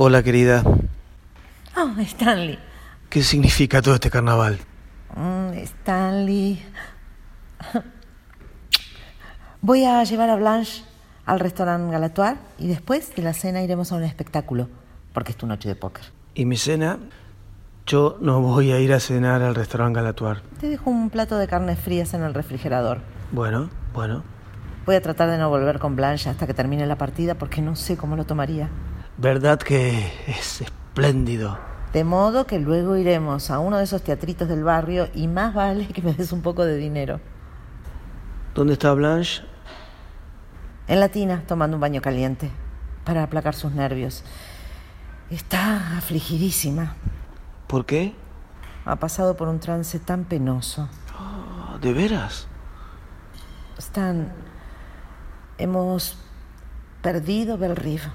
Hola, querida. Oh, Stanley. ¿Qué significa todo este carnaval? Mm, Stanley. Voy a llevar a Blanche al restaurante Galatoir y después de la cena iremos a un espectáculo, porque es tu noche de póker. ¿Y mi cena? Yo no voy a ir a cenar al restaurante Galatoir. Te dejo un plato de carnes frías en el refrigerador. Bueno, bueno. Voy a tratar de no volver con Blanche hasta que termine la partida porque no sé cómo lo tomaría. Verdad que es espléndido. De modo que luego iremos a uno de esos teatritos del barrio y más vale que me des un poco de dinero. ¿Dónde está Blanche? En la tina, tomando un baño caliente, para aplacar sus nervios. Está afligidísima. ¿Por qué? Ha pasado por un trance tan penoso. Ah, ¿De veras? Stan, hemos perdido Belrive.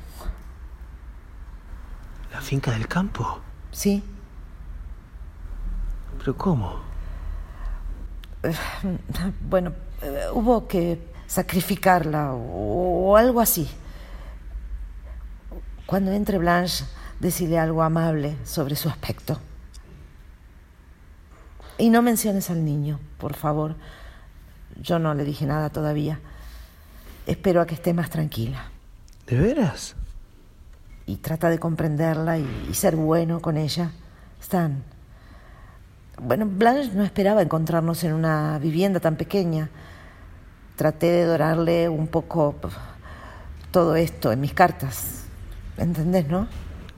¿La finca del campo? Sí. ¿Pero cómo? Bueno, eh, hubo que sacrificarla o, o algo así. Cuando entre Blanche, decirle algo amable sobre su aspecto. Y no menciones al niño, por favor. Yo no le dije nada todavía. Espero a que esté más tranquila. ¿De veras? Y trata de comprenderla y, y ser bueno con ella. Stan. Bueno, Blanche no esperaba encontrarnos en una vivienda tan pequeña. Traté de dorarle un poco todo esto en mis cartas. ¿Entendés, no?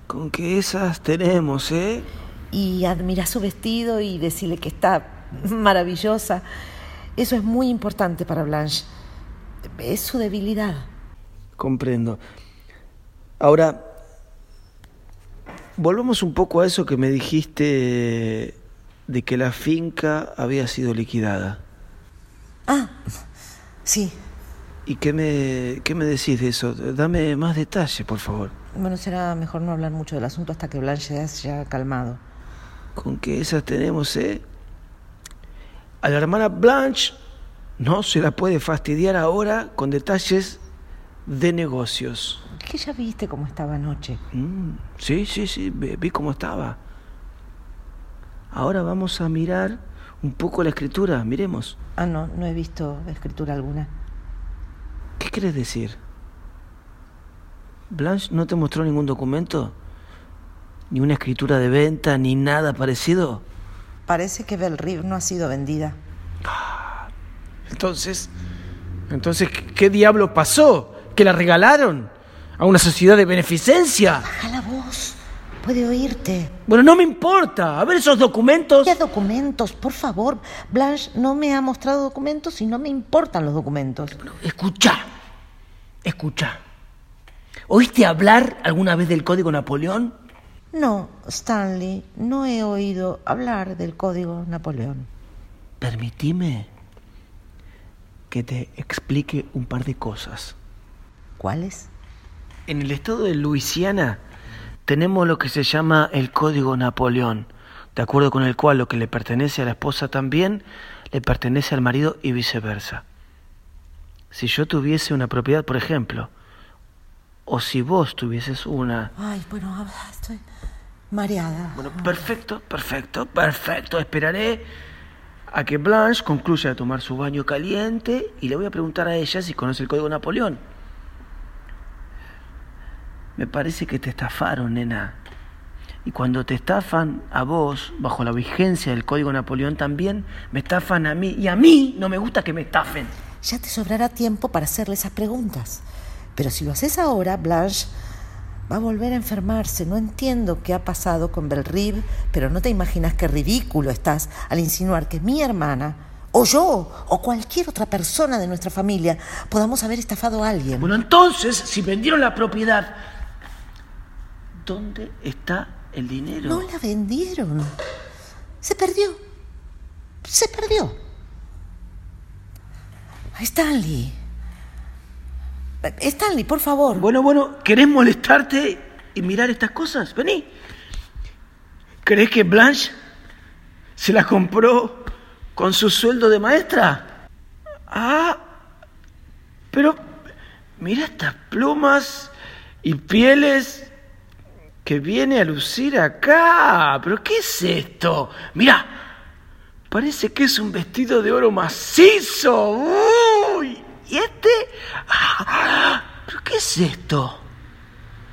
Con que esas tenemos, ¿eh? Y admirar su vestido y decirle que está maravillosa. Eso es muy importante para Blanche. Es su debilidad. Comprendo. Ahora, volvamos un poco a eso que me dijiste de que la finca había sido liquidada. Ah, sí. ¿Y qué me, qué me decís de eso? Dame más detalles, por favor. Bueno, será mejor no hablar mucho del asunto hasta que Blanche se haya calmado. Con que esas tenemos, ¿eh? A la hermana Blanche no se la puede fastidiar ahora con detalles de negocios. ¿Qué ya viste cómo estaba anoche? Mm, sí, sí, sí, vi, vi cómo estaba. Ahora vamos a mirar un poco la escritura, miremos. Ah, no, no he visto escritura alguna. ¿Qué quieres decir? ¿Blanche no te mostró ningún documento? ¿Ni una escritura de venta, ni nada parecido? Parece que Belrive no ha sido vendida. Entonces, entonces, ¿qué diablo pasó? ¿Que la regalaron? ¿A una sociedad de beneficencia? Baja la voz. Puede oírte. Bueno, no me importa. A ver esos documentos. ¿Qué documentos? Por favor. Blanche no me ha mostrado documentos y no me importan los documentos. Escucha. Escucha. ¿Oíste hablar alguna vez del Código Napoleón? No, Stanley, no he oído hablar del Código Napoleón. Permitime que te explique un par de cosas. ¿Cuáles? En el estado de Luisiana tenemos lo que se llama el Código Napoleón, de acuerdo con el cual lo que le pertenece a la esposa también le pertenece al marido y viceversa. Si yo tuviese una propiedad, por ejemplo, o si vos tuvieses una... Ay, bueno, estoy mareada. Bueno, perfecto, perfecto, perfecto. Esperaré a que Blanche concluya de tomar su baño caliente y le voy a preguntar a ella si conoce el Código Napoleón. Me parece que te estafaron, nena. Y cuando te estafan a vos, bajo la vigencia del Código Napoleón también, me estafan a mí. Y a mí no me gusta que me estafen. Ya te sobrará tiempo para hacerle esas preguntas. Pero si lo haces ahora, Blanche va a volver a enfermarse. No entiendo qué ha pasado con Belrive, pero no te imaginas qué ridículo estás al insinuar que mi hermana, o yo, o cualquier otra persona de nuestra familia, podamos haber estafado a alguien. Bueno, entonces, si vendieron la propiedad, ¿dónde está el dinero? No la vendieron. Se perdió. Se perdió. Stanley. Stanley, por favor. Bueno, bueno, ¿querés molestarte y mirar estas cosas? Vení. ¿Crees que Blanche se la compró con su sueldo de maestra? Ah, pero mira estas plumas y pieles. Que viene a lucir acá. ¿Pero qué es esto? Mira, parece que es un vestido de oro macizo. ¡Uy! ¿Y este? ¡Ah! ¿Pero qué es esto?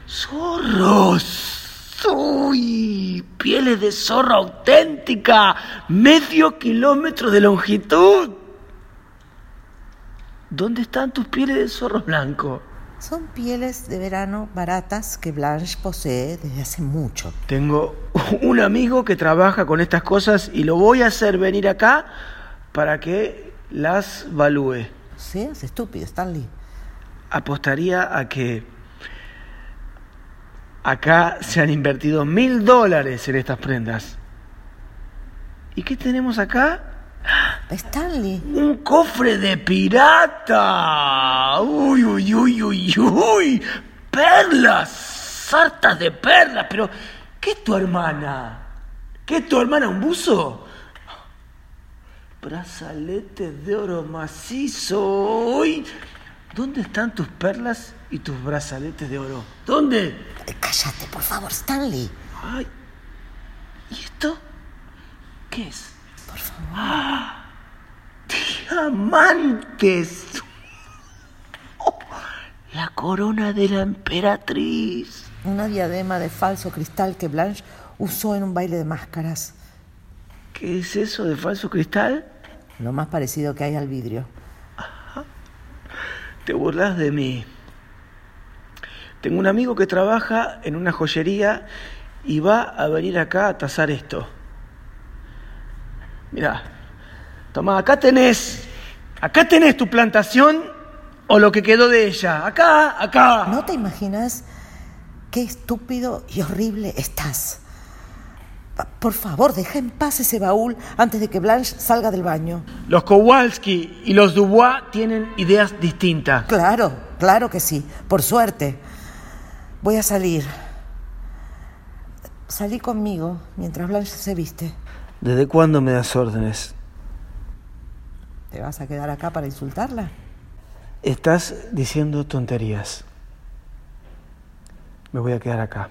Zorros. ¡Uy! Pieles de zorro auténtica. Medio kilómetro de longitud. ¿Dónde están tus pieles de zorro blanco? Son pieles de verano baratas que Blanche posee desde hace mucho. Tengo un amigo que trabaja con estas cosas y lo voy a hacer venir acá para que las valúe. Seas estúpido, Stanley. Apostaría a que acá se han invertido mil dólares en estas prendas. ¿Y qué tenemos acá? Stanley. Un cofre de pirata. Uy, uy, uy, uy, uy. Perlas. Sartas de perlas. Pero, ¿qué es tu hermana? ¿Qué es tu hermana? ¿Un buzo? Brazaletes de oro macizo. Uy. ¿Dónde están tus perlas y tus brazaletes de oro? ¿Dónde? Eh, Cállate, por favor, Stanley. Ay. ¿Y esto? ¿Qué es? Por favor. Diamantes. Oh, la corona de la emperatriz. Una diadema de falso cristal que Blanche usó en un baile de máscaras. ¿Qué es eso de falso cristal? Lo más parecido que hay al vidrio. Te burlas de mí. Tengo un amigo que trabaja en una joyería y va a venir acá a tasar esto. Mira, toma, acá tenés, acá tenés tu plantación o lo que quedó de ella. Acá, acá. ¿No te imaginas qué estúpido y horrible estás? Por favor, deja en paz ese baúl antes de que Blanche salga del baño. Los Kowalski y los Dubois tienen ideas distintas. Claro, claro que sí, por suerte. Voy a salir. Salí conmigo mientras Blanche se viste. ¿Desde cuándo me das órdenes? ¿Te vas a quedar acá para insultarla? Estás diciendo tonterías. Me voy a quedar acá.